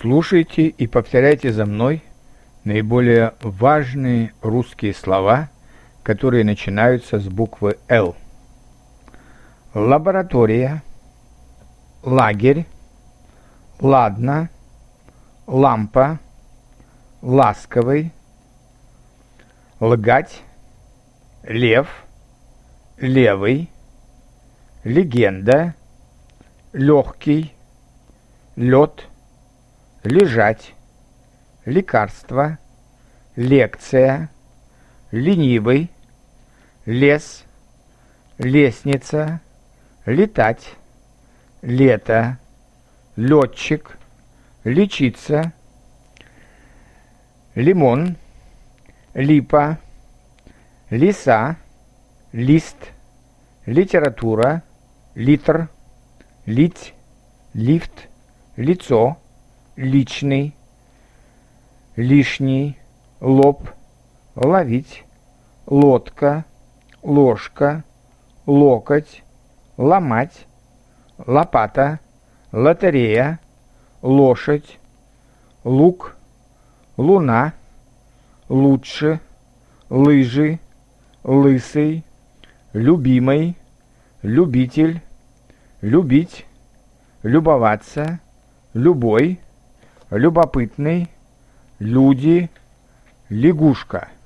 Слушайте и повторяйте за мной наиболее важные русские слова, которые начинаются с буквы «Л». Лаборатория, лагерь, ладно, лампа, ласковый, лгать, лев, левый, легенда, легкий, лед, лежать, лекарство, лекция, ленивый, лес, лестница, летать, лето, летчик, лечиться, лимон, липа, лиса, лист, литература, литр, лить, лифт, лицо, личный, лишний, лоб, ловить, лодка, ложка, локоть, ломать, лопата, лотерея, лошадь, лук, луна, лучше, лыжи, лысый, любимый, любитель, любить, любоваться, любой, любопытный, люди, лягушка –